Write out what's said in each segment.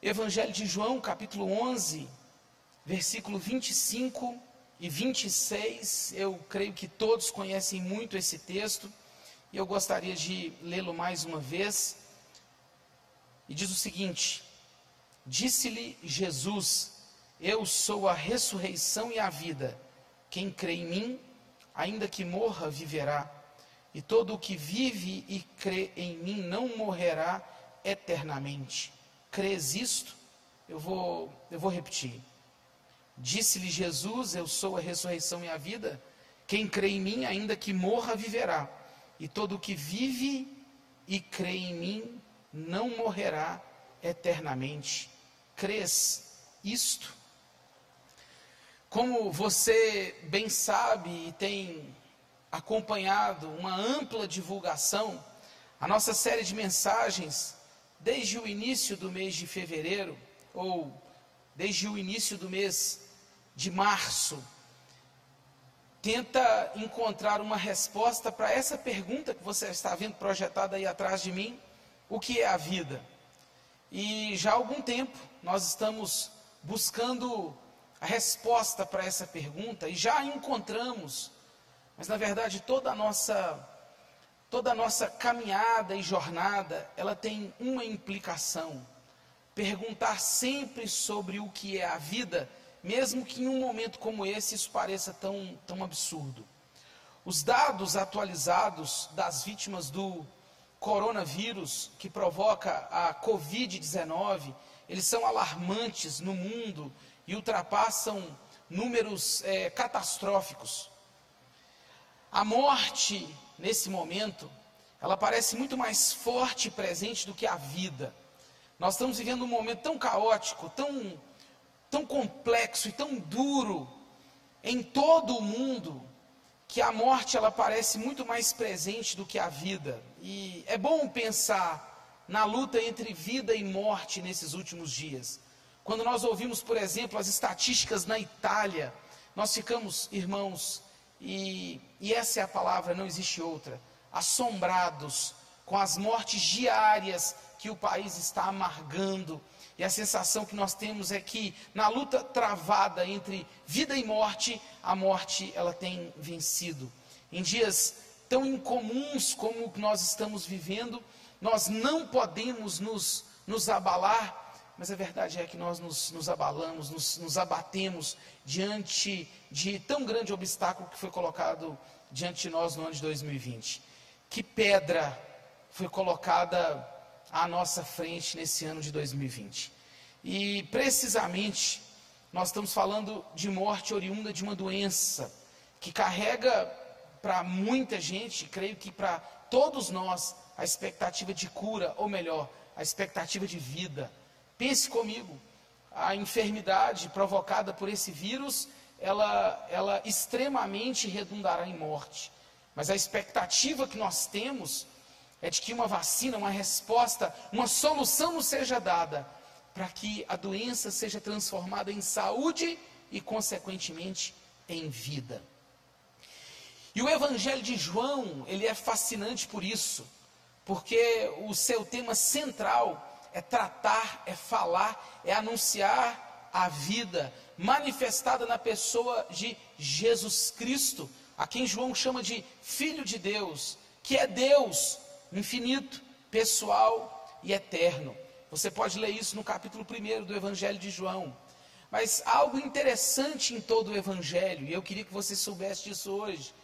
Evangelho de João, capítulo 11, versículo 25 e 26. Eu creio que todos conhecem muito esse texto e eu gostaria de lê-lo mais uma vez. E diz o seguinte: Disse-lhe Jesus: Eu sou a ressurreição e a vida. Quem crê em mim, ainda que morra, viverá. E todo o que vive e crê em mim não morrerá eternamente. Crês isto? Eu vou, eu vou repetir. Disse-lhe Jesus: Eu sou a ressurreição e a vida. Quem crê em mim, ainda que morra, viverá. E todo o que vive e crê em mim não morrerá eternamente. Crês isto? Como você bem sabe e tem acompanhado uma ampla divulgação, a nossa série de mensagens, desde o início do mês de fevereiro, ou desde o início do mês de março, tenta encontrar uma resposta para essa pergunta que você está vendo projetada aí atrás de mim: o que é a vida? E já há algum tempo nós estamos buscando a resposta para essa pergunta e já encontramos, mas na verdade toda a nossa toda a nossa caminhada e jornada, ela tem uma implicação. Perguntar sempre sobre o que é a vida, mesmo que em um momento como esse isso pareça tão, tão absurdo. Os dados atualizados das vítimas do coronavírus que provoca a Covid-19, eles são alarmantes no mundo e ultrapassam números é, catastróficos. A morte, nesse momento, ela parece muito mais forte e presente do que a vida. Nós estamos vivendo um momento tão caótico, tão, tão complexo e tão duro em todo o mundo, que a morte ela parece muito mais presente do que a vida. E é bom pensar na luta entre vida e morte nesses últimos dias. Quando nós ouvimos, por exemplo, as estatísticas na Itália, nós ficamos, irmãos, e, e essa é a palavra, não existe outra, assombrados com as mortes diárias que o país está amargando. E a sensação que nós temos é que na luta travada entre vida e morte, a morte ela tem vencido. Em dias tão incomuns como o que nós estamos vivendo, nós não podemos nos, nos abalar, mas a verdade é que nós nos, nos abalamos, nos, nos abatemos diante de tão grande obstáculo que foi colocado diante de nós no ano de 2020. Que pedra foi colocada à nossa frente nesse ano de 2020. E precisamente nós estamos falando de morte oriunda de uma doença que carrega para muita gente, creio que para todos nós, a expectativa de cura, ou melhor, a expectativa de vida. Pense comigo, a enfermidade provocada por esse vírus, ela, ela extremamente redundará em morte. Mas a expectativa que nós temos é de que uma vacina, uma resposta, uma solução nos seja dada para que a doença seja transformada em saúde e, consequentemente, em vida. E o Evangelho de João, ele é fascinante por isso, porque o seu tema central é tratar, é falar, é anunciar a vida manifestada na pessoa de Jesus Cristo, a quem João chama de Filho de Deus, que é Deus infinito, pessoal e eterno. Você pode ler isso no capítulo 1 do Evangelho de João. Mas algo interessante em todo o Evangelho, e eu queria que você soubesse disso hoje.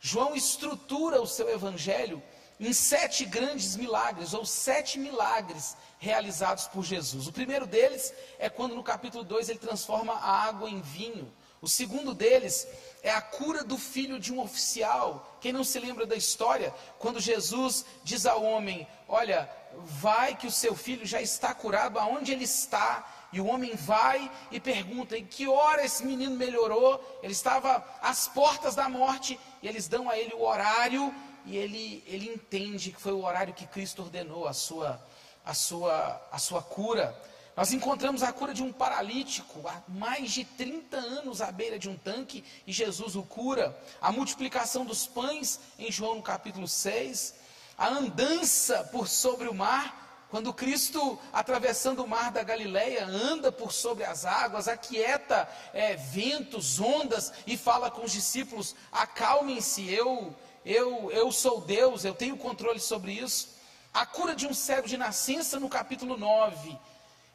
João estrutura o seu Evangelho em sete grandes milagres, ou sete milagres realizados por Jesus. O primeiro deles é quando no capítulo 2 ele transforma a água em vinho. O segundo deles é a cura do filho de um oficial. Quem não se lembra da história? Quando Jesus diz ao homem: Olha, vai que o seu filho já está curado, aonde ele está? E o homem vai e pergunta: em que hora esse menino melhorou? Ele estava às portas da morte, e eles dão a ele o horário, e ele, ele entende que foi o horário que Cristo ordenou a sua, a sua, a sua cura. Nós encontramos a cura de um paralítico há mais de 30 anos à beira de um tanque e Jesus o cura. A multiplicação dos pães em João no capítulo 6. A andança por sobre o mar Quando Cristo, atravessando o mar da Galileia, anda por sobre as águas, aquieta é, ventos, ondas e fala com os discípulos: acalmem-se, eu, eu, eu sou Deus, eu tenho controle sobre isso. A cura de um cego de nascença no capítulo 9.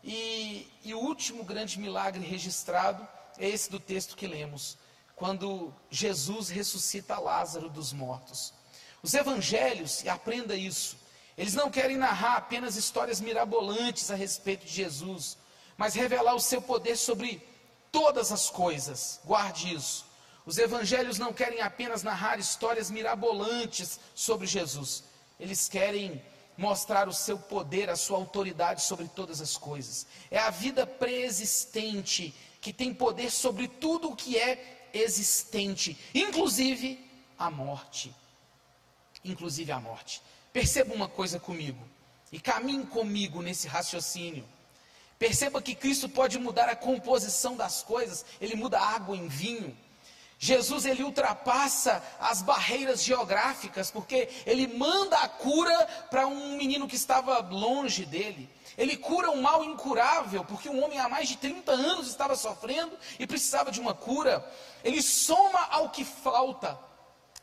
E, e o último grande milagre registrado é esse do texto que lemos, quando Jesus ressuscita Lázaro dos mortos. Os evangelhos, e aprenda isso, eles não querem narrar apenas histórias mirabolantes a respeito de Jesus, mas revelar o seu poder sobre todas as coisas. Guarde isso. Os evangelhos não querem apenas narrar histórias mirabolantes sobre Jesus, eles querem mostrar o seu poder, a sua autoridade sobre todas as coisas. É a vida preexistente que tem poder sobre tudo o que é existente, inclusive a morte. Inclusive a morte. Perceba uma coisa comigo e caminhe comigo nesse raciocínio. Perceba que Cristo pode mudar a composição das coisas, ele muda água em vinho. Jesus ele ultrapassa as barreiras geográficas, porque ele manda a cura para um menino que estava longe dele. Ele cura um mal incurável, porque um homem há mais de 30 anos estava sofrendo e precisava de uma cura. Ele soma ao que falta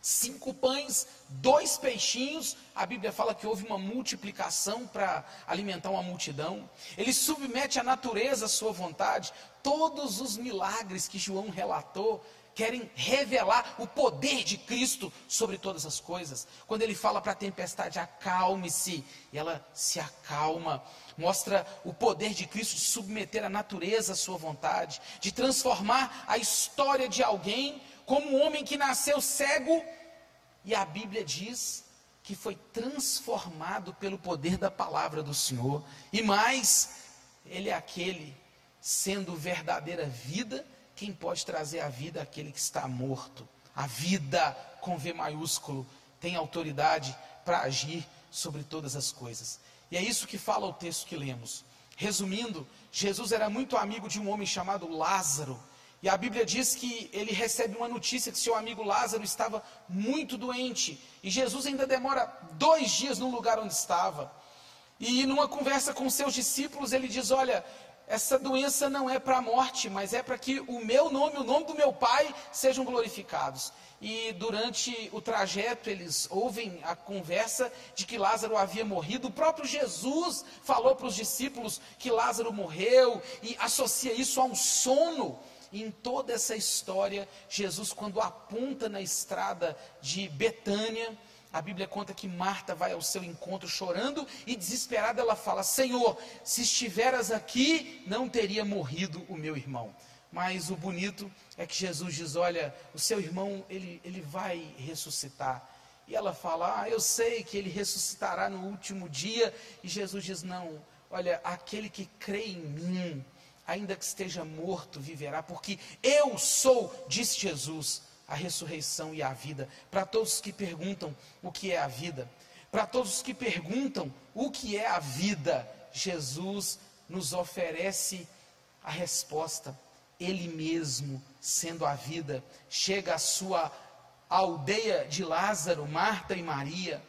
Cinco pães, dois peixinhos. A Bíblia fala que houve uma multiplicação para alimentar uma multidão. Ele submete a natureza à sua vontade. Todos os milagres que João relatou querem revelar o poder de Cristo sobre todas as coisas. Quando ele fala para a tempestade, acalme-se, e ela se acalma. Mostra o poder de Cristo de submeter a natureza à sua vontade, de transformar a história de alguém como um homem que nasceu cego, e a Bíblia diz que foi transformado pelo poder da palavra do Senhor. E mais, ele é aquele, sendo verdadeira vida, quem pode trazer a vida àquele que está morto. A vida, com V maiúsculo, tem autoridade para agir sobre todas as coisas. E é isso que fala o texto que lemos. Resumindo, Jesus era muito amigo de um homem chamado Lázaro, e a Bíblia diz que ele recebe uma notícia que seu amigo Lázaro estava muito doente. E Jesus ainda demora dois dias no lugar onde estava. E numa conversa com seus discípulos, ele diz: Olha, essa doença não é para a morte, mas é para que o meu nome, o nome do meu Pai, sejam glorificados. E durante o trajeto, eles ouvem a conversa de que Lázaro havia morrido. O próprio Jesus falou para os discípulos que Lázaro morreu e associa isso a um sono. E em toda essa história, Jesus, quando aponta na estrada de Betânia, a Bíblia conta que Marta vai ao seu encontro chorando e desesperada ela fala: Senhor, se estiveras aqui, não teria morrido o meu irmão. Mas o bonito é que Jesus diz: Olha, o seu irmão, ele, ele vai ressuscitar. E ela fala: Ah, eu sei que ele ressuscitará no último dia. E Jesus diz: Não, olha, aquele que crê em mim, ainda que esteja morto, viverá, porque eu sou, disse Jesus, a ressurreição e a vida. Para todos os que perguntam o que é a vida, para todos os que perguntam o que é a vida, Jesus nos oferece a resposta. Ele mesmo, sendo a vida, chega à sua aldeia de Lázaro, Marta e Maria,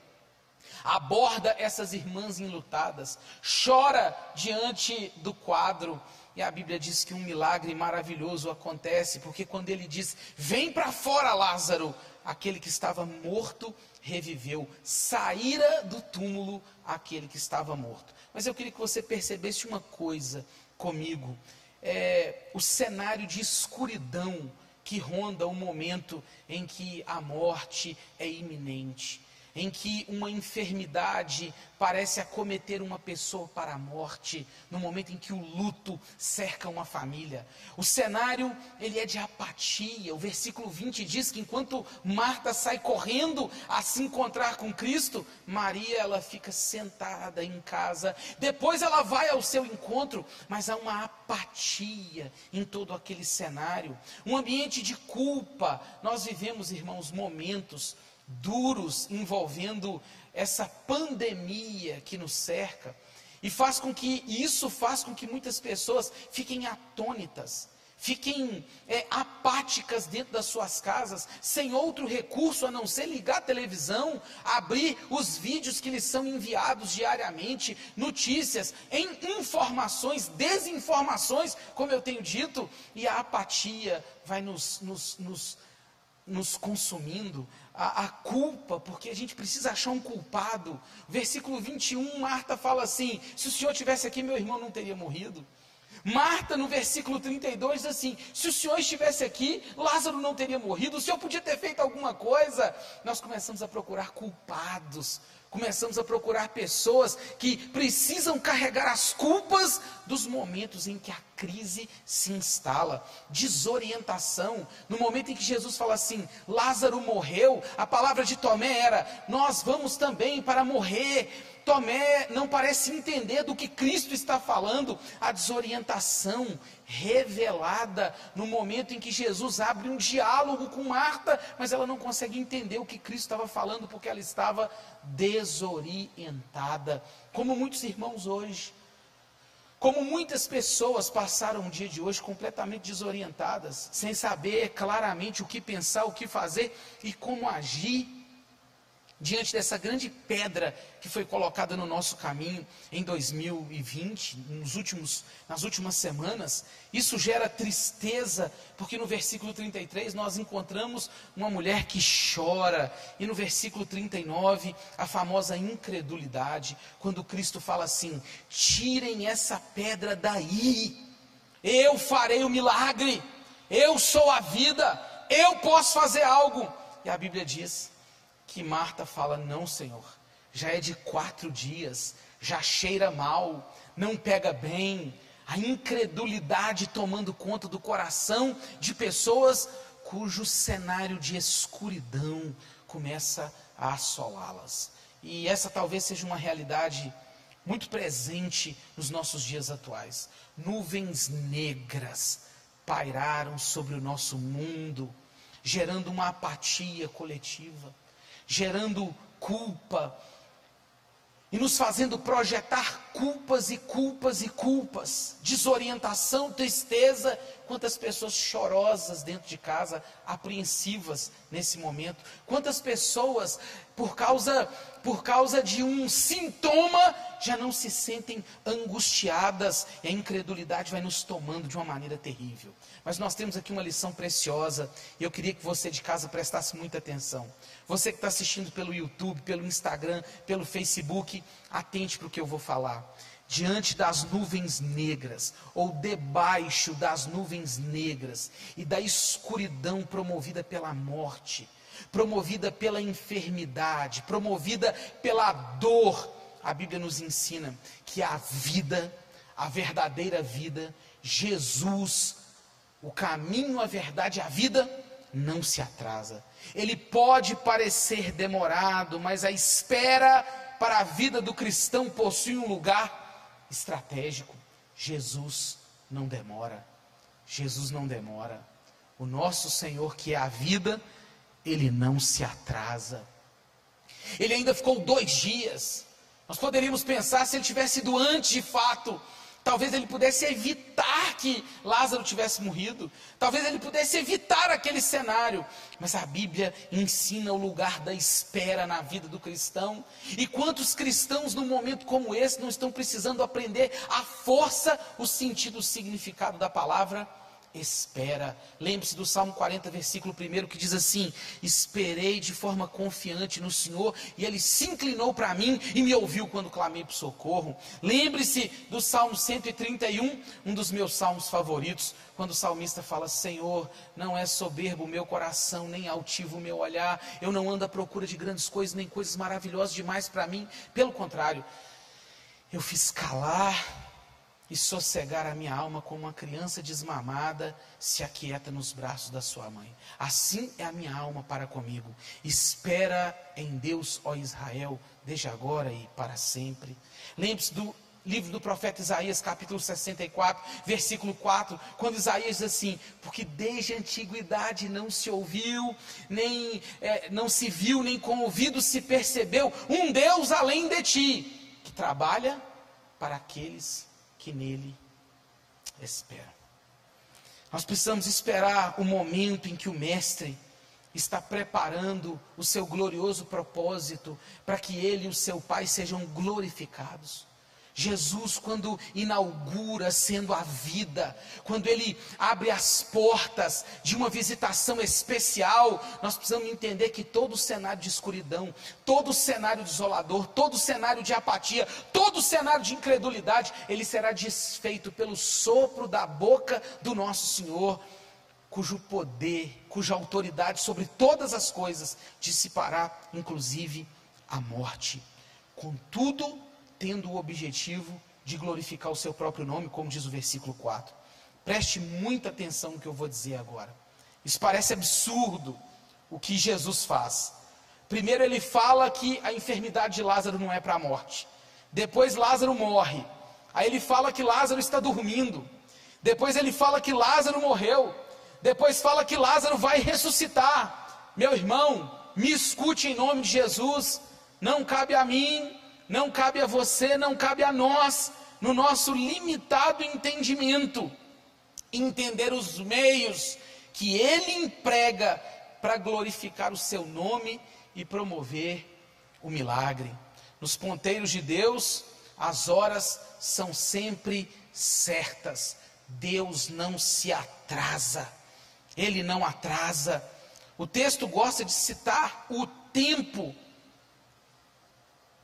aborda essas irmãs enlutadas, chora diante do quadro e a Bíblia diz que um milagre maravilhoso acontece, porque quando ele diz: Vem para fora, Lázaro, aquele que estava morto reviveu, saíra do túmulo aquele que estava morto. Mas eu queria que você percebesse uma coisa comigo: é, o cenário de escuridão que ronda o momento em que a morte é iminente em que uma enfermidade parece acometer uma pessoa para a morte, no momento em que o luto cerca uma família. O cenário, ele é de apatia. O versículo 20 diz que enquanto Marta sai correndo a se encontrar com Cristo, Maria ela fica sentada em casa. Depois ela vai ao seu encontro, mas há uma apatia em todo aquele cenário, um ambiente de culpa. Nós vivemos, irmãos, momentos duros envolvendo essa pandemia que nos cerca. E faz com que isso faz com que muitas pessoas fiquem atônitas, fiquem é, apáticas dentro das suas casas, sem outro recurso a não ser ligar a televisão, abrir os vídeos que lhes são enviados diariamente, notícias, em informações, desinformações, como eu tenho dito, e a apatia vai nos, nos, nos, nos consumindo, a, a, culpa, porque a gente precisa achar um culpado. Versículo 21, Marta fala assim: se o senhor tivesse aqui, meu irmão não teria morrido. Marta, no versículo 32, diz assim: se o Senhor estivesse aqui, Lázaro não teria morrido, o Senhor podia ter feito alguma coisa. Nós começamos a procurar culpados, começamos a procurar pessoas que precisam carregar as culpas dos momentos em que a crise se instala, desorientação. No momento em que Jesus fala assim: Lázaro morreu, a palavra de Tomé era: nós vamos também para morrer. Tomé não parece entender do que Cristo está falando, a desorientação revelada no momento em que Jesus abre um diálogo com Marta, mas ela não consegue entender o que Cristo estava falando porque ela estava desorientada, como muitos irmãos hoje. Como muitas pessoas passaram o dia de hoje completamente desorientadas, sem saber claramente o que pensar, o que fazer e como agir diante dessa grande pedra que foi colocada no nosso caminho em 2020, nos últimos, nas últimas semanas, isso gera tristeza, porque no versículo 33 nós encontramos uma mulher que chora, e no versículo 39 a famosa incredulidade, quando Cristo fala assim: tirem essa pedra daí, eu farei o milagre, eu sou a vida, eu posso fazer algo. E a Bíblia diz que Marta fala: Não, Senhor, já é de quatro dias, já cheira mal, não pega bem. A incredulidade tomando conta do coração de pessoas cujo cenário de escuridão começa a assolá-las. E essa talvez seja uma realidade muito presente nos nossos dias atuais. Nuvens negras pairaram sobre o nosso mundo, gerando uma apatia coletiva gerando culpa e nos fazendo projetar culpas e culpas e culpas, desorientação, tristeza, quantas pessoas chorosas dentro de casa, apreensivas nesse momento, quantas pessoas por causa por causa de um sintoma já não se sentem angustiadas e a incredulidade vai nos tomando de uma maneira terrível. Mas nós temos aqui uma lição preciosa e eu queria que você de casa prestasse muita atenção. Você que está assistindo pelo YouTube, pelo Instagram, pelo Facebook, atente para o que eu vou falar. Diante das nuvens negras, ou debaixo das nuvens negras, e da escuridão promovida pela morte, promovida pela enfermidade, promovida pela dor, a Bíblia nos ensina que a vida, a verdadeira vida, Jesus, o caminho, a verdade a vida, não se atrasa. Ele pode parecer demorado, mas a espera para a vida do cristão possui um lugar estratégico. Jesus não demora. Jesus não demora. O nosso Senhor, que é a vida, ele não se atrasa. Ele ainda ficou dois dias. Nós poderíamos pensar se ele tivesse ido antes de fato Talvez ele pudesse evitar que Lázaro tivesse morrido. Talvez ele pudesse evitar aquele cenário. Mas a Bíblia ensina o lugar da espera na vida do cristão. E quantos cristãos, num momento como esse, não estão precisando aprender a força, o sentido, o significado da palavra? Espera. Lembre-se do Salmo 40, versículo 1, que diz assim: Esperei de forma confiante no Senhor, e Ele se inclinou para mim e me ouviu quando clamei por socorro. Lembre-se do Salmo 131, um dos meus salmos favoritos, quando o salmista fala: Senhor, não é soberbo o meu coração, nem altivo o meu olhar, eu não ando à procura de grandes coisas, nem coisas maravilhosas demais para mim, pelo contrário, eu fiz calar e sossegar a minha alma como uma criança desmamada se aquieta nos braços da sua mãe. Assim é a minha alma para comigo. Espera em Deus, ó Israel, desde agora e para sempre. Lembre-se do livro do profeta Isaías, capítulo 64, versículo 4, quando Isaías diz assim: Porque desde a antiguidade não se ouviu, nem é, não se viu, nem com ouvido se percebeu um Deus além de ti, que trabalha para aqueles que nele esperam. Nós precisamos esperar o momento em que o Mestre está preparando o seu glorioso propósito para que ele e o seu Pai sejam glorificados. Jesus, quando inaugura sendo a vida, quando ele abre as portas de uma visitação especial, nós precisamos entender que todo cenário de escuridão, todo cenário desolador, todo cenário de apatia, todo cenário de incredulidade, ele será desfeito pelo sopro da boca do nosso Senhor, cujo poder, cuja autoridade sobre todas as coisas dissipará, inclusive, a morte. Contudo, tendo o objetivo de glorificar o seu próprio nome, como diz o versículo 4. Preste muita atenção no que eu vou dizer agora. Isso parece absurdo o que Jesus faz. Primeiro, ele fala que a enfermidade de Lázaro não é para a morte. Depois, Lázaro morre. Aí, ele fala que Lázaro está dormindo. Depois, ele fala que Lázaro morreu. Depois, fala que Lázaro vai ressuscitar. Meu irmão, me escute em nome de Jesus. Não cabe a mim não cabe a você, não cabe a nós, no nosso limitado entendimento, entender os meios que Ele emprega para glorificar o Seu nome e promover o milagre. Nos ponteiros de Deus, as horas são sempre certas. Deus não se atrasa. Ele não atrasa. O texto gosta de citar o tempo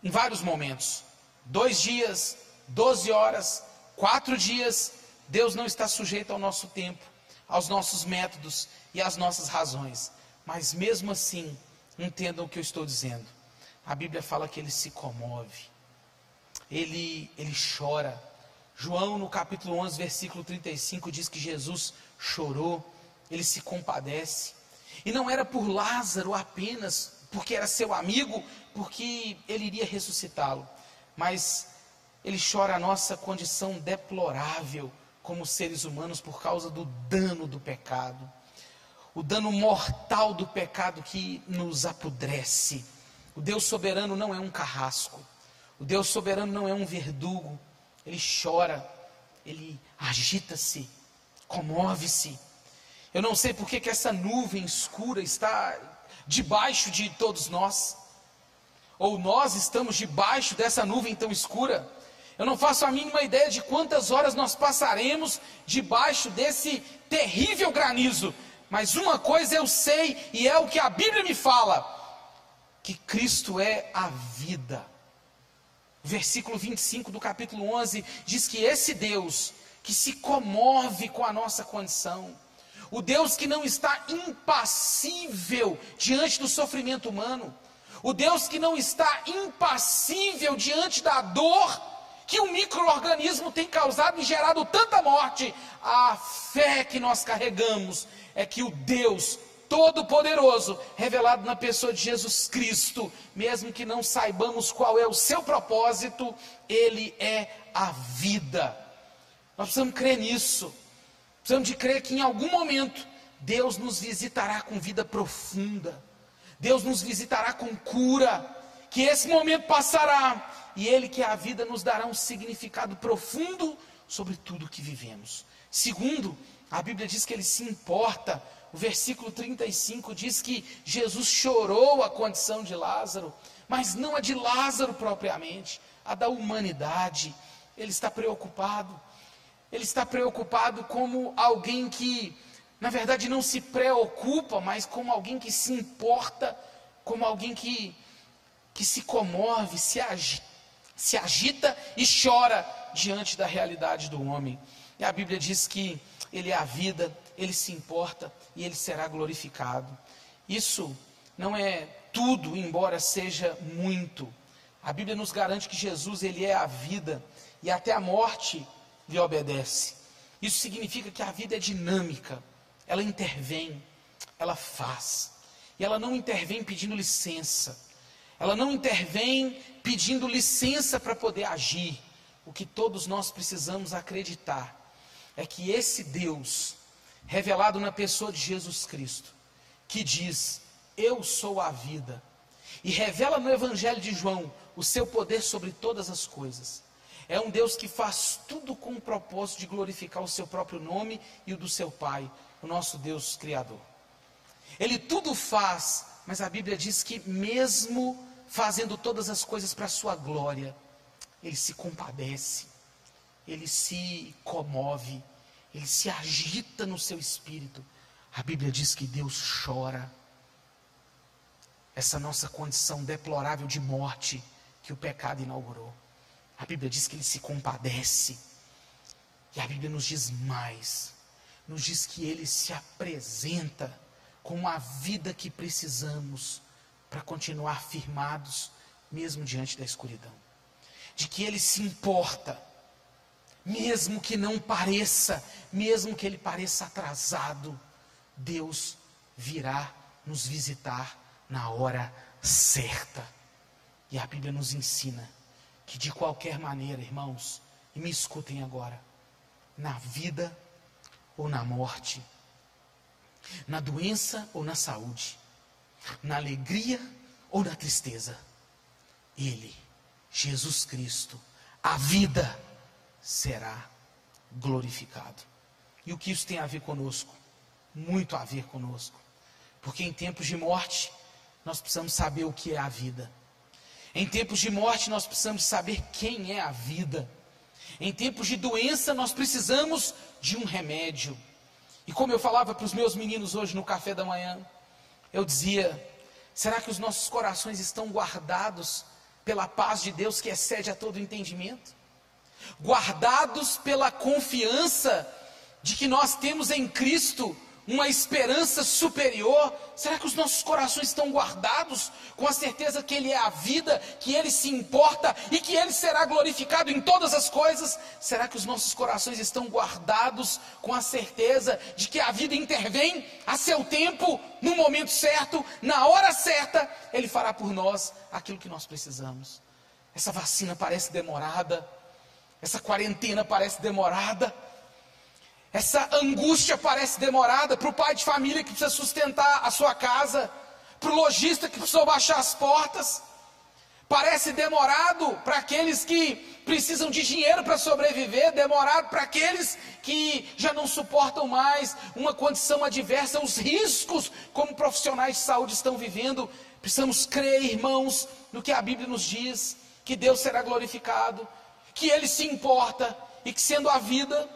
em vários momentos. Dois dias, doze horas, quatro dias. Deus não está sujeito ao nosso tempo, aos nossos métodos e às nossas razões. Mas mesmo assim, entendam o que eu estou dizendo. A Bíblia fala que ele se comove, ele, ele chora. João, no capítulo 11, versículo 35, diz que Jesus chorou, ele se compadece. E não era por Lázaro apenas, porque era seu amigo, porque ele iria ressuscitá-lo. Mas ele chora a nossa condição deplorável como seres humanos por causa do dano do pecado. O dano mortal do pecado que nos apodrece. O Deus soberano não é um carrasco. O Deus soberano não é um verdugo. Ele chora, ele agita-se, comove-se. Eu não sei por que, essa nuvem escura está debaixo de todos nós, ou nós estamos debaixo dessa nuvem tão escura. Eu não faço a mínima ideia de quantas horas nós passaremos debaixo desse terrível granizo, mas uma coisa eu sei e é o que a Bíblia me fala: que Cristo é a vida. Versículo 25 do capítulo 11 diz que esse Deus que se comove com a nossa condição, o Deus que não está impassível diante do sofrimento humano, o Deus que não está impassível diante da dor que o microorganismo tem causado e gerado tanta morte. A fé que nós carregamos é que o Deus Todo-Poderoso, revelado na pessoa de Jesus Cristo, mesmo que não saibamos qual é o seu propósito, Ele é a vida. Nós precisamos crer nisso. Precisamos de crer que em algum momento Deus nos visitará com vida profunda. Deus nos visitará com cura. Que esse momento passará e Ele, que é a vida, nos dará um significado profundo sobre tudo que vivemos. Segundo, a Bíblia diz que Ele se importa. O versículo 35 diz que Jesus chorou a condição de Lázaro, mas não a de Lázaro propriamente, a da humanidade. Ele está preocupado ele está preocupado como alguém que, na verdade, não se preocupa, mas como alguém que se importa, como alguém que, que se comove, se agita, se agita e chora diante da realidade do homem. E a Bíblia diz que ele é a vida, ele se importa e ele será glorificado. Isso não é tudo, embora seja muito. A Bíblia nos garante que Jesus ele é a vida e até a morte lhe obedece. Isso significa que a vida é dinâmica, ela intervém, ela faz. E ela não intervém pedindo licença. Ela não intervém pedindo licença para poder agir. O que todos nós precisamos acreditar é que esse Deus, revelado na pessoa de Jesus Cristo, que diz: Eu sou a vida, e revela no Evangelho de João o seu poder sobre todas as coisas, É um Deus que faz tudo com o propósito de glorificar o seu próprio nome e o do seu Pai, nosso Deus Criador. Ele tudo faz, mas a Bíblia diz que, mesmo fazendo todas as coisas para a sua glória, ele se compadece, ele se comove, ele se agita no seu espírito. A Bíblia diz que Deus chora. Essa nossa condição deplorável de morte que o pecado inaugurou. A Bíblia diz que ele se compadece. E a Bíblia nos diz mais: nos diz que ele se apresenta com a vida que precisamos para continuar firmados, mesmo diante da escuridão. De que ele se importa, mesmo que não pareça, mesmo que ele pareça atrasado, Deus virá nos visitar na hora certa. E a Bíblia nos ensina que de qualquer maneira, irmãos, e me escutem agora, na vida ou na morte, na doença ou na saúde, na alegria ou na tristeza, Ele, Jesus Cristo, a vida será glorificado. E o que isso tem a ver conosco? Muito a ver conosco. Porque em tempos de morte, nós precisamos saber o que é a vida. Em tempos de morte, nós precisamos saber quem é a vida. Em tempos de doença, nós precisamos de um remédio. E como eu falava para os meus meninos hoje no café da manhã, eu dizia: será que os nossos corações estão guardados pela paz de Deus que excede a todo entendimento? Guardados pela confiança de que nós temos em Cristo uma esperança superior? Será que os nossos corações estão guardados com a certeza que Ele é a vida, que Ele se importa e que Ele será glorificado em todas as coisas? Será que os nossos corações estão guardados com a certeza de que a vida intervém a seu tempo, no momento certo, na hora certa? Ele fará por nós aquilo que nós precisamos. Essa vacina parece demorada, essa quarentena parece demorada. Essa angústia parece demorada para o pai de família que precisa sustentar a sua casa, para o lojista que precisou baixar as portas. Parece demorado para aqueles que precisam de dinheiro para sobreviver, demorado para aqueles que já não suportam mais uma condição adversa, os riscos como profissionais de saúde estão vivendo. Precisamos crer, irmãos, no que a Bíblia nos diz, que Deus será glorificado, que Ele se importa e que sendo a vida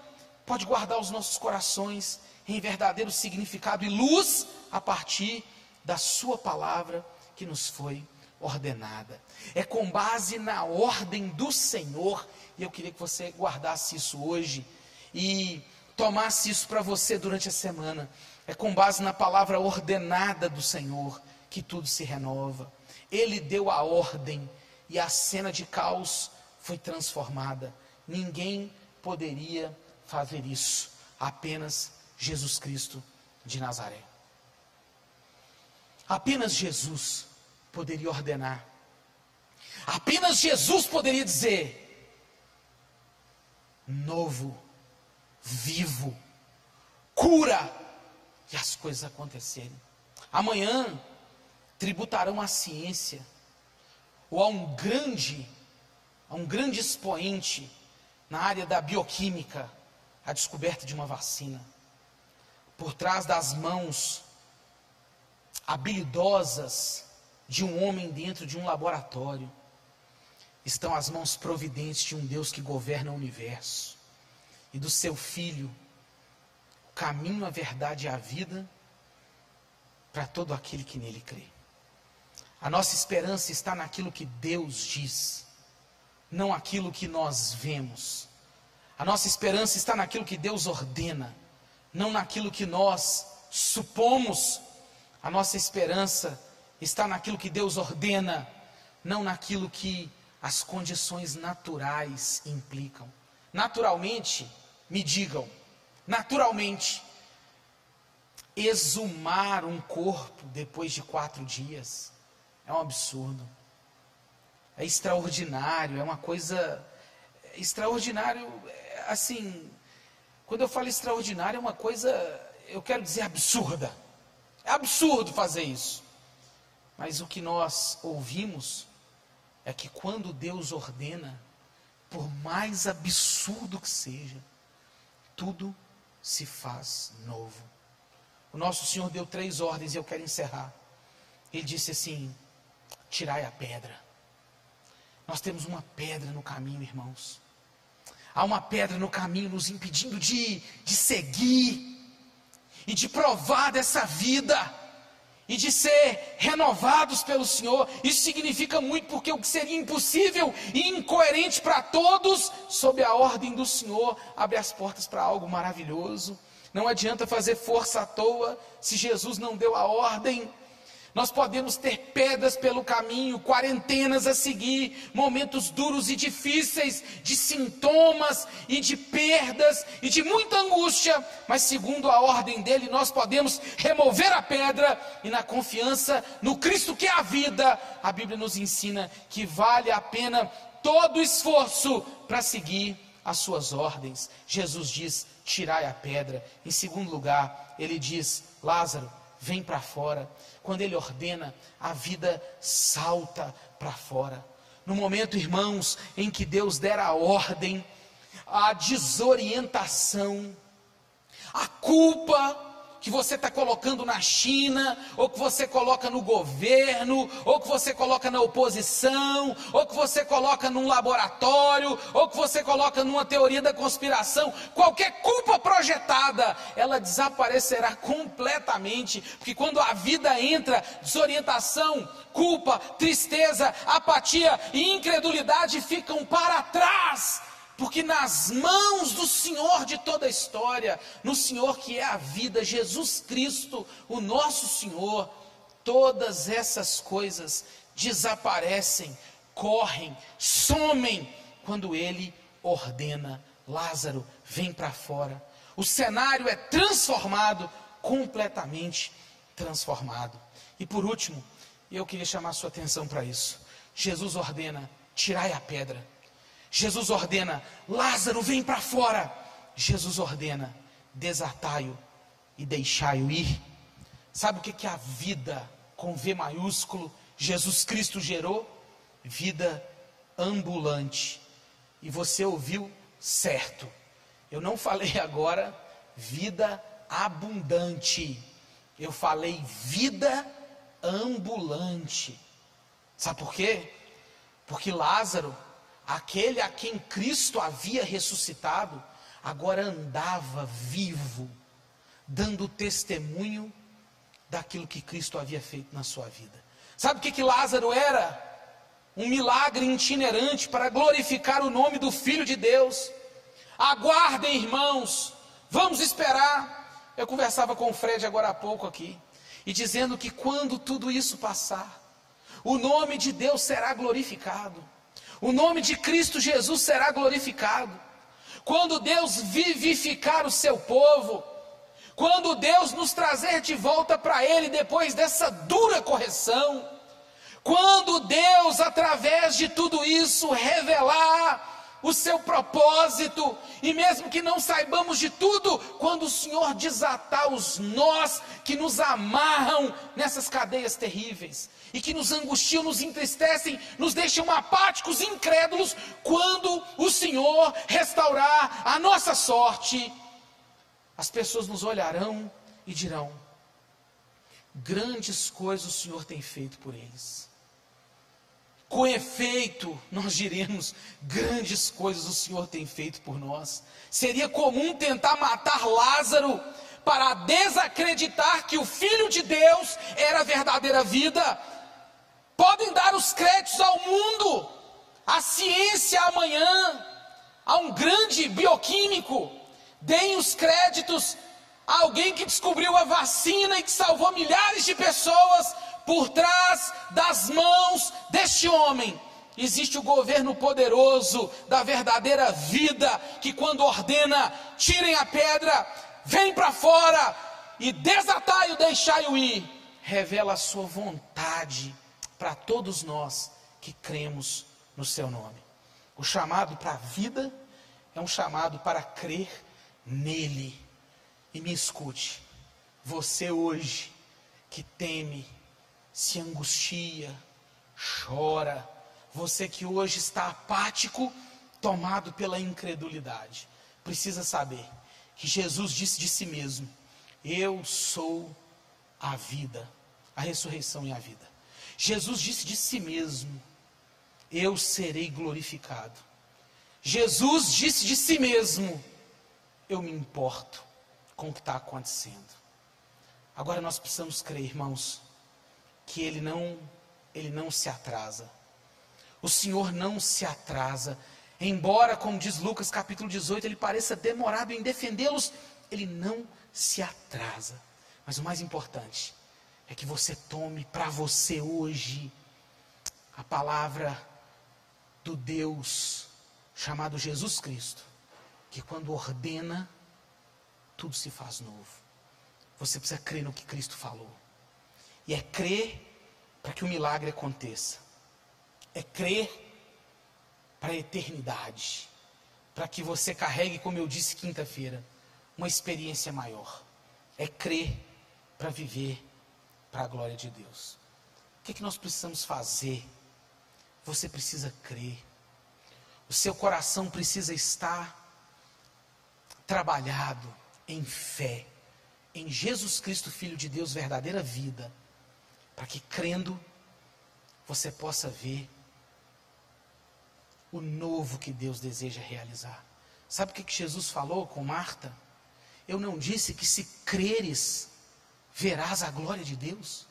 pode guardar os nossos corações em verdadeiro significado e luz a partir da Sua palavra que nos foi ordenada. É com base na ordem do Senhor, e eu queria que você guardasse isso hoje e tomasse isso para você durante a semana. É com base na palavra ordenada do Senhor que tudo se renova. Ele deu a ordem e a cena de caos foi transformada. Ninguém poderia fazer isso, apenas Jesus Cristo de Nazaré. Apenas Jesus poderia ordenar. Apenas Jesus poderia dizer: novo, vivo, cura, e as coisas acontecerem. Amanhã tributarão à ciência, ou a um grande, a um grande expoente na área da bioquímica, a descoberta de uma vacina. Por trás das mãos habilidosas de um homem dentro de um laboratório estão as mãos providentes de um Deus que governa o universo e do seu Filho, o caminho, a verdade e a vida para todo aquele que nele crê. A nossa esperança está naquilo que Deus diz, não aquilo que nós vemos. A nossa esperança está naquilo que Deus ordena, não naquilo que nós supomos. A nossa esperança está naquilo que Deus ordena, não naquilo que as condições naturais implicam. Naturalmente, me digam, naturalmente, exumar um corpo depois de quatro dias é um absurdo, é extraordinário, é uma coisa extraordinário assim, quando eu falo extraordinário, é uma coisa, eu quero dizer absurda. É absurdo fazer isso. Mas o que nós ouvimos é que quando Deus ordena, por mais absurdo que seja, tudo se faz novo. O nosso Senhor deu três ordens e eu quero encerrar. Ele disse assim: tirai a pedra. Nós temos uma pedra no caminho, irmãos. Há uma pedra no caminho nos impedindo de, de seguir e de provar dessa vida e de ser renovados pelo Senhor. Isso significa muito porque o que seria impossível e incoerente para todos, sob a ordem do Senhor, abre as portas para algo maravilhoso. Não adianta fazer força à toa se Jesus não deu a ordem. Nós podemos ter pedras pelo caminho, quarentenas a seguir, momentos duros e difíceis, de sintomas e de perdas e de muita angústia, mas segundo a ordem dele, nós podemos remover a pedra e na confiança no Cristo que é a vida, a Bíblia nos ensina que vale a pena todo o esforço para seguir as suas ordens. Jesus diz: tirai a pedra. Em segundo lugar, ele diz: Lázaro, vem para fora. Quando ele ordena, a vida salta para fora. No momento, irmãos, em que Deus der a ordem, a desorientação, a culpa, que você está colocando na China, ou que você coloca no governo, ou que você coloca na oposição, ou que você coloca num laboratório, ou que você coloca numa teoria da conspiração, qualquer culpa projetada, ela desaparecerá completamente, porque quando a vida entra, desorientação, culpa, tristeza, apatia e incredulidade ficam para trás porque nas mãos do Senhor de toda a história, no Senhor que é a vida, Jesus Cristo, o nosso Senhor, todas essas coisas desaparecem, correm, somem quando ele ordena: Lázaro, vem para fora. O cenário é transformado, completamente transformado. E por último, eu queria chamar sua atenção para isso. Jesus ordena: tirai a pedra. Jesus ordena: Lázaro, vem para fora. Jesus ordena: desatai-o e deixai-o ir. Sabe o que, que a vida com V maiúsculo Jesus Cristo gerou? Vida ambulante. E você ouviu certo. Eu não falei agora vida abundante. Eu falei vida ambulante. Sabe por quê? Porque Lázaro aquele a quem Cristo havia ressuscitado, agora andava vivo, dando testemunho daquilo que Cristo havia feito na sua vida. Sabe o que, que Lázaro era? Um milagre itinerante para glorificar o nome do Filho de Deus. Aguardem, irmãos, vamos esperar. Eu conversava com o Fred agora há pouco aqui, e dizendo que quando tudo isso passar, o nome de Deus será glorificado o nome de Cristo Jesus será glorificado. Quando Deus vivificar o seu povo, quando Deus nos trazer de volta para Ele depois dessa dura correção, quando Deus, através de tudo isso, revelar o seu propósito, e mesmo que não saibamos de tudo, quando o Senhor desatar os nós que nos amarram nessas cadeias terríveis, e que nos angustiam, nos entristecem, nos deixam apáticos, incrédulos, quando o Senhor restaurar a nossa sorte, as pessoas nos olharão e dirão: grandes coisas o Senhor tem feito por eles. Com efeito, nós diremos: grandes coisas o Senhor tem feito por nós. Seria comum tentar matar Lázaro para desacreditar que o Filho de Deus era a verdadeira vida. Podem dar os créditos ao mundo, à ciência amanhã, a um grande bioquímico. Deem os créditos a alguém que descobriu a vacina e que salvou milhares de pessoas por trás das mãos deste homem existe o governo poderoso da verdadeira vida, que quando ordena, tirem a pedra, vem para fora e desatai-o, deixai-o ir, revela a sua vontade para todos nós que cremos no seu nome. O chamado para a vida é um chamado para crer nele. E me escute, você hoje que teme, se angustia, chora, você que hoje está apático, tomado pela incredulidade, precisa saber que Jesus disse de si mesmo: Eu sou a vida, a ressurreição e a vida. Jesus disse de si mesmo: Eu serei glorificado. Jesus disse de si mesmo: Eu me importo com o que está acontecendo. Agora nós precisamos crer, irmãos, que Ele não, Ele não se atrasa. O Senhor não se atrasa. Embora, como diz Lucas capítulo 18, ele pareça demorado em defendê-los, ele não se atrasa. Mas o mais importante é que você tome para você hoje a palavra do Deus chamado Jesus Cristo, que quando ordena, tudo se faz novo. Você precisa crer no que Cristo falou. E é crer para que o milagre aconteça. É crer para a eternidade, para que você carregue, como eu disse quinta-feira, uma experiência maior. É crer para viver para a glória de Deus. O que, é que nós precisamos fazer? Você precisa crer. O seu coração precisa estar trabalhado em fé, em Jesus Cristo, Filho de Deus, verdadeira vida, para que crendo você possa ver o novo que Deus deseja realizar. Sabe o que Jesus falou com Marta? Eu não disse que se creres, verás a glória de Deus.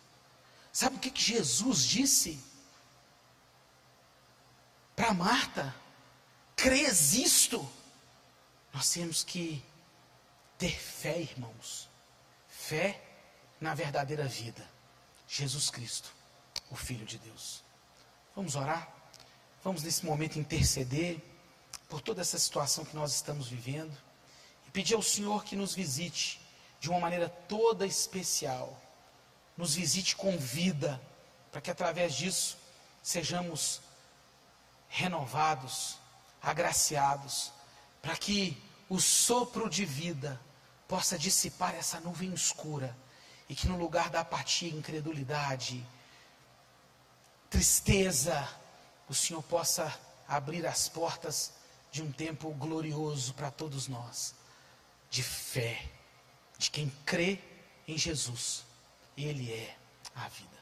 Sabe o que Jesus disse para Marta? Crês isto? Nós temos que ter fé, irmãos. Fé na verdadeira vida. Jesus Cristo, o Filho de Deus. Vamos orar? Vamos nesse momento interceder por toda essa situação que nós estamos vivendo e pedir ao Senhor que nos visite de uma maneira toda especial. Nos visite com vida, para que através disso sejamos renovados, agraciados, para que o sopro de vida possa dissipar essa nuvem escura e que no lugar da apatia, incredulidade, tristeza, o Senhor possa abrir as portas de um tempo glorioso para todos nós, de fé, de quem crê em Jesus. Ele é a vida.